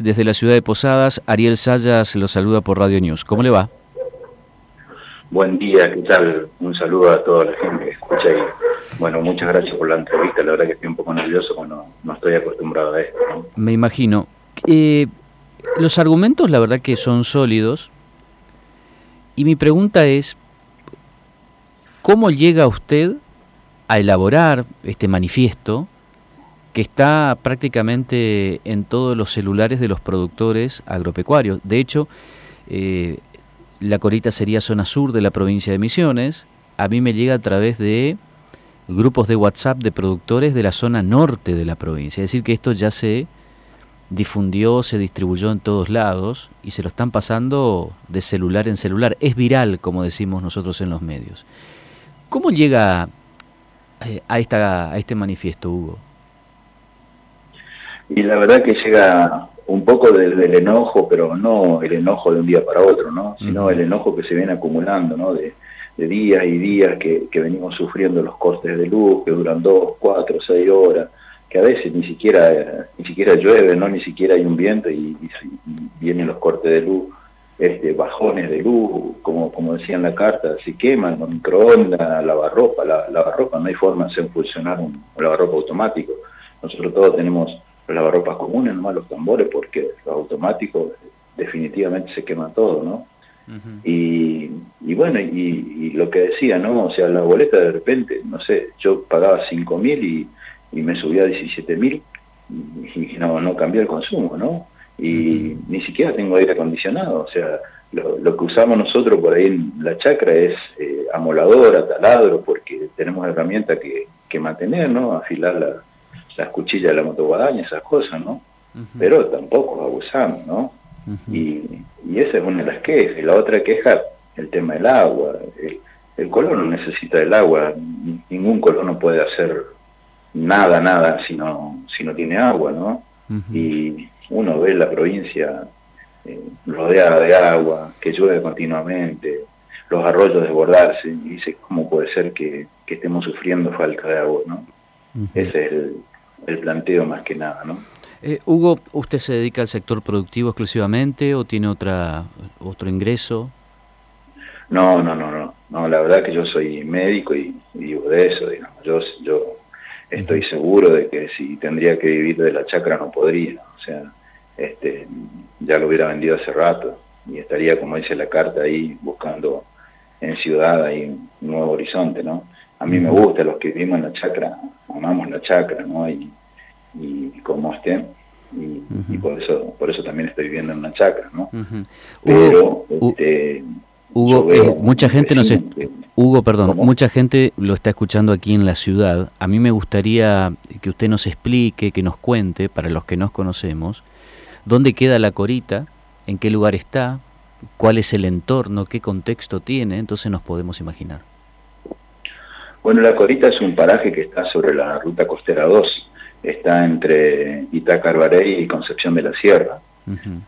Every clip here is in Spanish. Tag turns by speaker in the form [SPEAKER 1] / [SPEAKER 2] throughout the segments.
[SPEAKER 1] Desde la ciudad de Posadas, Ariel Sayas lo saluda por Radio News. ¿Cómo le va?
[SPEAKER 2] Buen día, ¿qué tal? Un saludo a toda la gente que escucha y bueno, muchas gracias por la entrevista. La verdad que estoy un poco nervioso porque no, estoy acostumbrado a esto.
[SPEAKER 1] Me imagino. Eh, los argumentos la verdad que son sólidos y mi pregunta es, ¿cómo llega usted a elaborar este manifiesto que está prácticamente en todos los celulares de los productores agropecuarios. De hecho, eh, la Corita sería zona sur de la provincia de Misiones. A mí me llega a través de grupos de WhatsApp de productores de la zona norte de la provincia. Es decir, que esto ya se difundió, se distribuyó en todos lados y se lo están pasando de celular en celular. Es viral, como decimos nosotros en los medios. ¿Cómo llega eh, a, esta, a este manifiesto, Hugo?
[SPEAKER 2] Y la verdad que llega un poco desde el enojo, pero no el enojo de un día para otro, ¿no? sino el enojo que se viene acumulando, ¿no? de, días y días que, venimos sufriendo los cortes de luz, que duran dos, cuatro, seis horas, que a veces ni siquiera ni siquiera llueve, no ni siquiera hay un viento y, vienen los cortes de luz, este, bajones de luz, como, como decía en la carta, se queman con microondas, lavarropa, la, lavarropa, no hay forma de hacer funcionar un, lavarropa automático. Nosotros todos tenemos lavarropas comunes, nomás los tambores, porque los automáticos definitivamente se quema todo, ¿no? y, y, bueno, y, lo que decía, ¿no? O sea, la boleta de repente, no sé, yo pagaba 5 mil y, y, me subía a 17 mil y, no, no cambió el consumo, ¿no? Y ni siquiera tengo aire acondicionado, o sea, lo, que usamos nosotros por ahí en la chacra es eh, amoladora, taladro, porque tenemos herramientas que, que mantener, ¿no? Afilar la, las cuchillas de la motoguadaña, esas cosas, ¿no? Pero tampoco abusamos, ¿no? y, y, esa es una de las quejas. Y la otra queja, el tema del agua. El, el no necesita del agua, ningún colono puede hacer nada, nada si no, si no tiene agua, ¿no? Y uno ve la provincia eh, rodeada de agua, que llueve continuamente, los arroyos desbordarse, y dice, ¿cómo puede ser que, que estemos sufriendo falta de agua, ¿no? Ese es el, el planteo más que nada, ¿no?
[SPEAKER 1] Eh, Hugo, ¿usted se dedica al sector productivo exclusivamente o tiene otra otro ingreso?
[SPEAKER 2] No, no, no, no. No, la verdad que yo soy médico y, vivo de eso, digamos. Yo, yo estoy seguro de que si tendría que vivir de la chacra no podría. O sea, este, ya lo hubiera vendido hace rato y estaría, como dice la carta, ahí buscando en ciudad ahí un nuevo horizonte, ¿no? A mí me gusta, los que vivimos en la chacra, amamos la chacra, ¿no? Y, y como estén, y, por eso por eso también estoy viviendo en una chacra, ¿no?
[SPEAKER 1] Pero, este, Hugo, eh, mucha gente nos Hugo, perdón, mucha gente lo está escuchando aquí en la ciudad. A mí me gustaría que usted nos explique, que nos cuente, para los que nos conocemos, dónde queda la corita, en qué lugar está, cuál es el entorno, qué contexto tiene, entonces nos podemos imaginar.
[SPEAKER 2] Bueno, La Corita es un paraje que está sobre la ruta costera 2, está entre Itacarbarey y Concepción de la Sierra.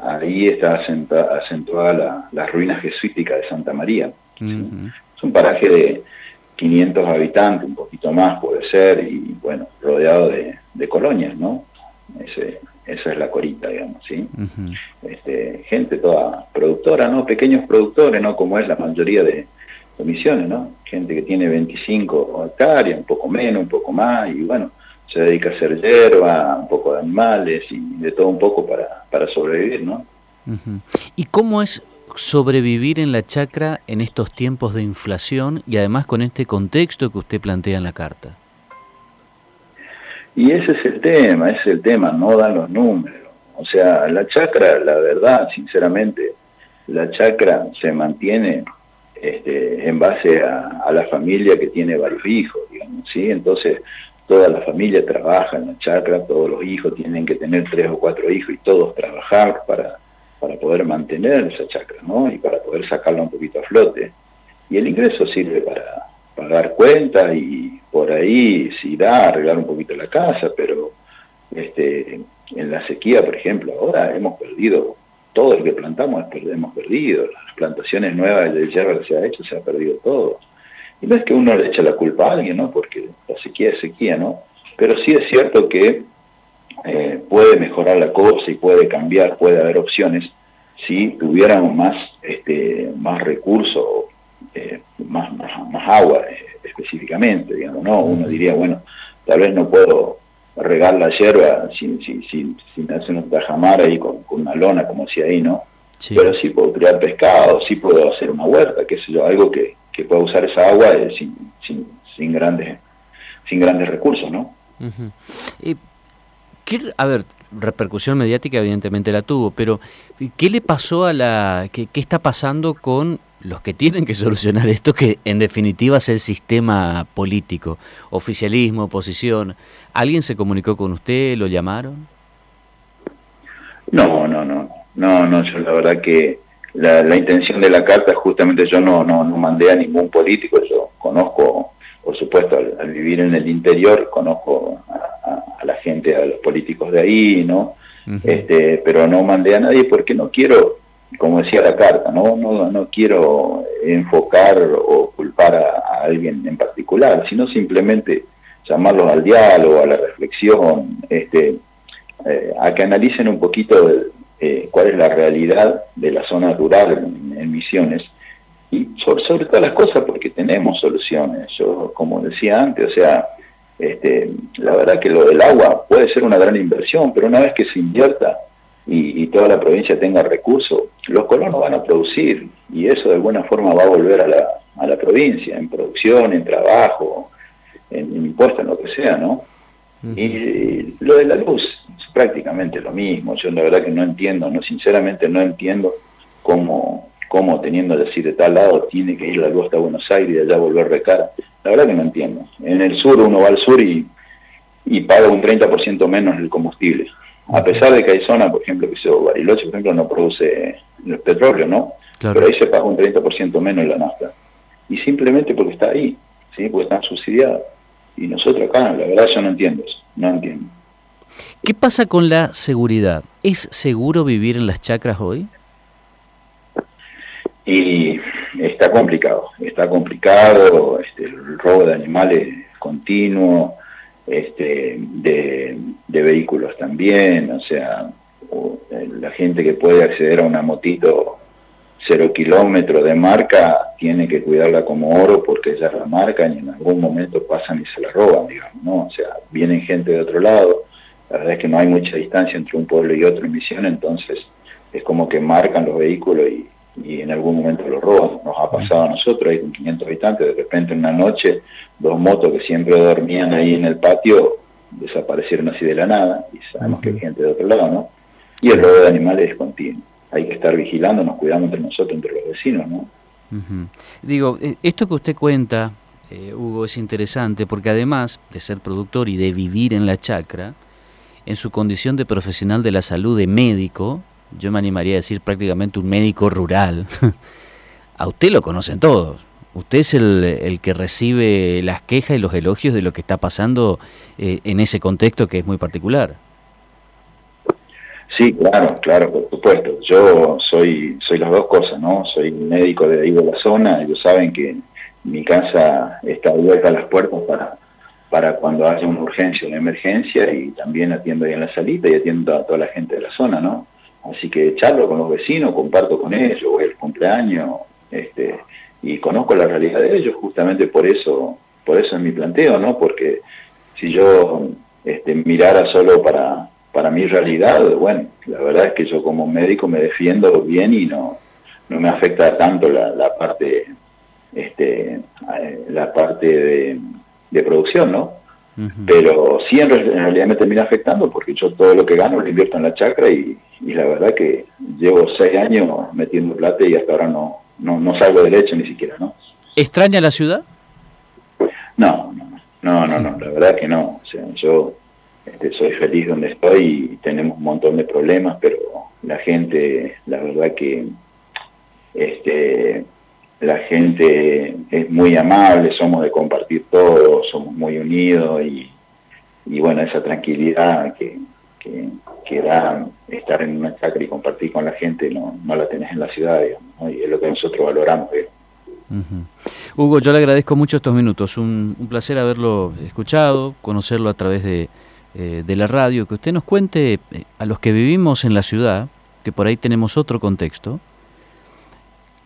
[SPEAKER 2] Ahí está acentuada las ruinas jesuíticas de Santa María. Es un paraje de 500 habitantes, un poquito más puede ser, y bueno, rodeado de, colonias, ¿no? esa es la corita, digamos, ¿sí? este, gente toda productora, ¿no? Pequeños productores, ¿no? Como es la mayoría de, misiones, ¿no? Gente que tiene 25 hectáreas, un poco menos, un poco más, y bueno, se dedica a hacer hierba, un poco de animales y de todo un poco para, para sobrevivir, ¿no?
[SPEAKER 1] ¿Y cómo es sobrevivir en la chacra en estos tiempos de inflación y además con este contexto que usted plantea en la carta?
[SPEAKER 2] Y ese es el tema, ese es el tema, no dan los números. O sea, la chacra, la verdad, sinceramente, la chacra se mantiene este, en base a, la familia que tiene varios hijos, digamos, ¿sí? Entonces, toda la familia trabaja en la chacra, todos los hijos tienen que tener tres o cuatro hijos y todos trabajar para, para poder mantener esa chacra, ¿no? Y para poder sacarla un poquito a flote. Y el ingreso sirve para pagar cuentas y por ahí si da arreglar un poquito la casa, pero este, en la sequía, por ejemplo, ahora hemos perdido todo el que plantamos hemos perdido, las plantaciones nuevas de hierba que se ha hecho se ha perdido todo. Y no es que uno le eche la culpa a alguien, ¿no? Porque la sequía es sequía, ¿no? Pero sí es cierto que eh, puede mejorar la cosa y puede cambiar, puede haber opciones si tuviéramos más, este, más recursos, eh, más, más, agua eh, específicamente, digamos, ¿no? Uno diría, bueno, tal vez no puedo regar la hierba sin, sin, sin, sin hacer un tajamar ahí con, una lona, como decía ahí, ¿no? Pero sí puedo criar pescado, sí puedo hacer una huerta, qué sé yo, algo que, que pueda usar esa agua sin, sin, sin, grandes, sin grandes recursos, ¿no?
[SPEAKER 1] a ver, repercusión mediática evidentemente la tuvo, pero ¿qué le pasó a la... qué, está pasando con los que tienen que solucionar esto, que en definitiva es el sistema político, oficialismo, oposición? ¿Alguien se comunicó con usted? ¿Lo llamaron?
[SPEAKER 2] No, no, no, no, no, yo la verdad que la, intención de la carta justamente yo no, no, no mandé a ningún político, yo conozco, por supuesto, al vivir en el interior, conozco a la gente, a los políticos de ahí, ¿no? este, pero no mandé a nadie porque no quiero, como decía la carta, no, no, no quiero enfocar o culpar a, alguien en particular, sino simplemente llamarlos al diálogo, a la reflexión, este, eh, a que analicen un poquito eh, cuál es la realidad de la zona rural en, en Misiones y sobre, sobre todas las cosas porque tenemos soluciones. Yo, como decía antes, o sea, este, la verdad que lo del agua puede ser una gran inversión, pero una vez que se invierta y, toda la provincia tenga recursos, los colonos van a producir y eso de alguna forma va a volver a la, a la provincia, en producción, en trabajo, en, impuestos, en lo que sea, ¿no? Y lo de la luz es prácticamente lo mismo. Yo la verdad que no entiendo, no sinceramente no entiendo cómo, cómo teniendo decir de tal lado tiene que ir la luz hasta Buenos Aires y de allá volver de cara. La verdad que no entiendo. En el sur uno va al sur y, y paga un 30% menos el combustible. A pesar de que hay zonas, por ejemplo, que se Bariloche, por ejemplo, no produce el petróleo, ¿no? Pero ahí se paga un 30% menos la nafta. Y simplemente porque está ahí, ¿sí? Porque están subsidiados. Y nosotros acá, la verdad, yo no entiendo eso, no entiendo.
[SPEAKER 1] ¿Qué pasa con la seguridad? ¿Es seguro vivir en las chacras hoy?
[SPEAKER 2] Y está complicado, está complicado, este, el robo de animales continuo, este, de, vehículos también, o sea, eh, la gente que puede acceder a una motito cero kilómetros de marca tiene que cuidarla como oro porque ya la marca y en algún momento pasan y se la roban, digamos, ¿no? O sea, vienen gente de otro lado, la verdad es que no hay mucha distancia entre un pueblo y otro en misión, entonces es como que marcan los vehículos y, y en algún momento lo roban. Nos ha pasado a nosotros, ahí con 500 habitantes, de repente en una noche, dos motos que siempre dormían ahí en el patio desaparecieron así de la nada, y sabemos que hay gente de otro lado, ¿no? Y el robo de animales es continuo. Hay que estar vigilando, nos cuidamos entre nosotros, entre los vecinos, ¿no?
[SPEAKER 1] Digo, eh, esto que usted cuenta, eh, Hugo, es interesante porque además de ser productor y de vivir en la chacra, en su condición de profesional de la salud, de médico, yo me animaría a decir prácticamente un médico rural, a usted lo conocen todos. Usted es el, que recibe las quejas y los elogios de lo que está pasando eh, en ese contexto que es muy particular.
[SPEAKER 2] Sí, claro, claro, por supuesto. Yo soy soy las dos cosas, ¿no? Soy médico de ahí de la zona. Ellos saben que mi casa está abierta a las puertas para para cuando haya una urgencia, una emergencia y también atiendo ahí en la salita y atiendo a toda la gente de la zona, ¿no? Así que charlo con los vecinos, comparto con ellos, voy al cumpleaños, este, y conozco la realidad de ellos, justamente por eso, por eso es mi planteo, ¿no? Porque si yo este, mirara solo para, para mi realidad, bueno, la verdad es que yo como médico me defiendo bien y no, no me afecta tanto la, la parte, este, la parte de, de producción, ¿no? Pero sí en, realidad me termina afectando porque yo todo lo que gano lo invierto en la chacra y, la verdad que llevo seis años metiendo plata y hasta ahora no, no, salgo de leche ni siquiera, ¿no?
[SPEAKER 1] ¿Extraña la ciudad?
[SPEAKER 2] No, no, no, no, la verdad que no. O sea, yo este, soy feliz donde estoy y tenemos un montón de problemas, pero la gente, la verdad que este la gente es muy amable, somos de compartir todo, somos muy unidos y, y bueno, esa tranquilidad que, que, da estar en una chacra y compartir con la gente no, no la tenés en la ciudad, y es lo que nosotros valoramos.
[SPEAKER 1] Hugo, yo le agradezco mucho estos minutos, un, un placer haberlo escuchado, conocerlo a través de, eh, de la radio, que usted nos cuente eh, a los que vivimos en la ciudad, que por ahí tenemos otro contexto,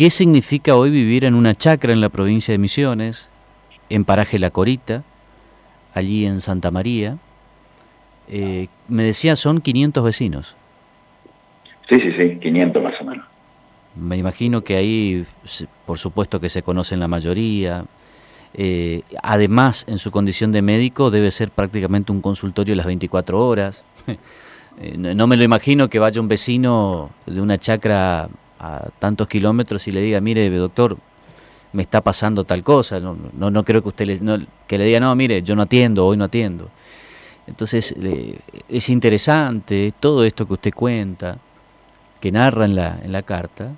[SPEAKER 1] qué significa hoy vivir en una chacra en la provincia de Misiones, en Paraje La Corita, allí en Santa María. Eh, me decía, son 500 vecinos.
[SPEAKER 2] Sí, sí, sí, 500 más o menos.
[SPEAKER 1] Me imagino que ahí, por supuesto que se conocen la mayoría. Eh, además, en su condición de médico, debe ser prácticamente un consultorio las 24 horas. Eh, no me lo imagino que vaya un vecino de una chacra a tantos kilómetros y le diga, mire, doctor, me está pasando tal cosa. No, no, creo que usted le, que le diga, no, mire, yo no atiendo, hoy no atiendo. Entonces, es interesante todo esto que usted cuenta que narra en la, en la carta,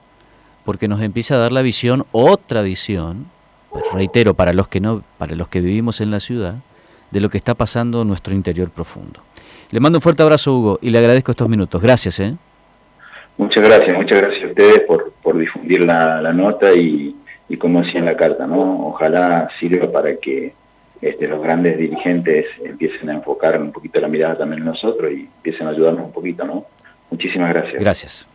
[SPEAKER 1] porque nos empieza a dar la visión, otra visión, pues, reitero, para los que no, para los que vivimos en la ciudad, de lo que está pasando en nuestro interior profundo. Le mando un fuerte abrazo, Hugo, y le agradezco estos minutos. Gracias. ¿eh?
[SPEAKER 2] Muchas gracias, muchas gracias a ustedes por, por difundir la, la nota y, y, como decía en la carta, ¿no? Ojalá sirva para que este, los grandes dirigentes empiecen a enfocar un poquito la mirada también en nosotros y empiecen a ayudarnos un poquito, ¿no? Muchísimas gracias.
[SPEAKER 1] Gracias.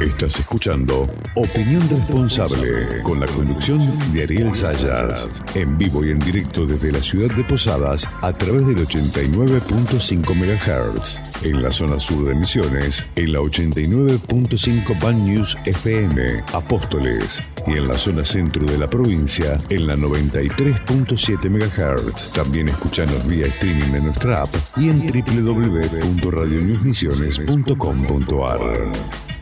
[SPEAKER 3] Estás escuchando Opinión Responsable con la conducción de Ariel Sayas. En vivo y en directo desde la ciudad de Posadas a través del 89.5 MHz. En la zona sur de Misiones, en la 89.5 Ban News FM, Apóstoles. Y en la zona centro de la provincia, en la 93.7 MHz. También escuchanos vía streaming en nuestra app y en www.radionewsmisiones.com.ar.